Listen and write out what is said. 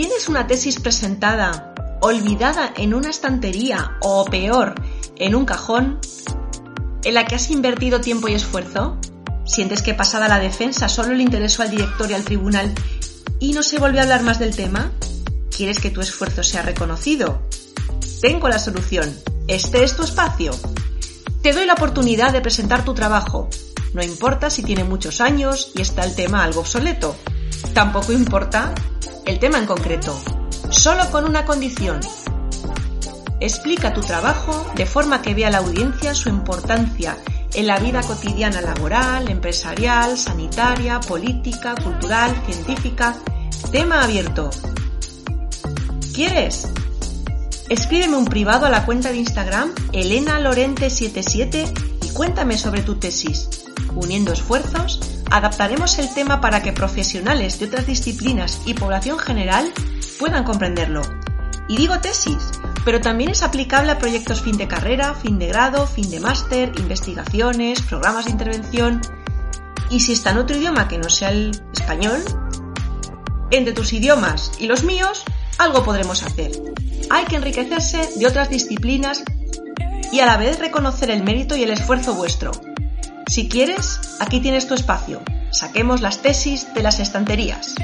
¿Tienes una tesis presentada, olvidada en una estantería o peor, en un cajón, en la que has invertido tiempo y esfuerzo? ¿Sientes que pasada la defensa solo le interesó al director y al tribunal y no se volvió a hablar más del tema? ¿Quieres que tu esfuerzo sea reconocido? Tengo la solución. Este es tu espacio. Te doy la oportunidad de presentar tu trabajo. No importa si tiene muchos años y está el tema algo obsoleto. Tampoco importa el tema en concreto. Solo con una condición. Explica tu trabajo de forma que vea la audiencia su importancia en la vida cotidiana laboral, empresarial, sanitaria, política, cultural, científica. Tema abierto. ¿Quieres? Escríbeme un privado a la cuenta de Instagram elenalorente77 y cuéntame sobre tu tesis. Uniendo esfuerzos, adaptaremos el tema para que profesionales de otras disciplinas y población general puedan comprenderlo. Y digo tesis, pero también es aplicable a proyectos fin de carrera, fin de grado, fin de máster, investigaciones, programas de intervención. Y si está en otro idioma que no sea el español, entre tus idiomas y los míos, algo podremos hacer. Hay que enriquecerse de otras disciplinas y a la vez reconocer el mérito y el esfuerzo vuestro. Si quieres, aquí tienes tu espacio. Saquemos las tesis de las estanterías.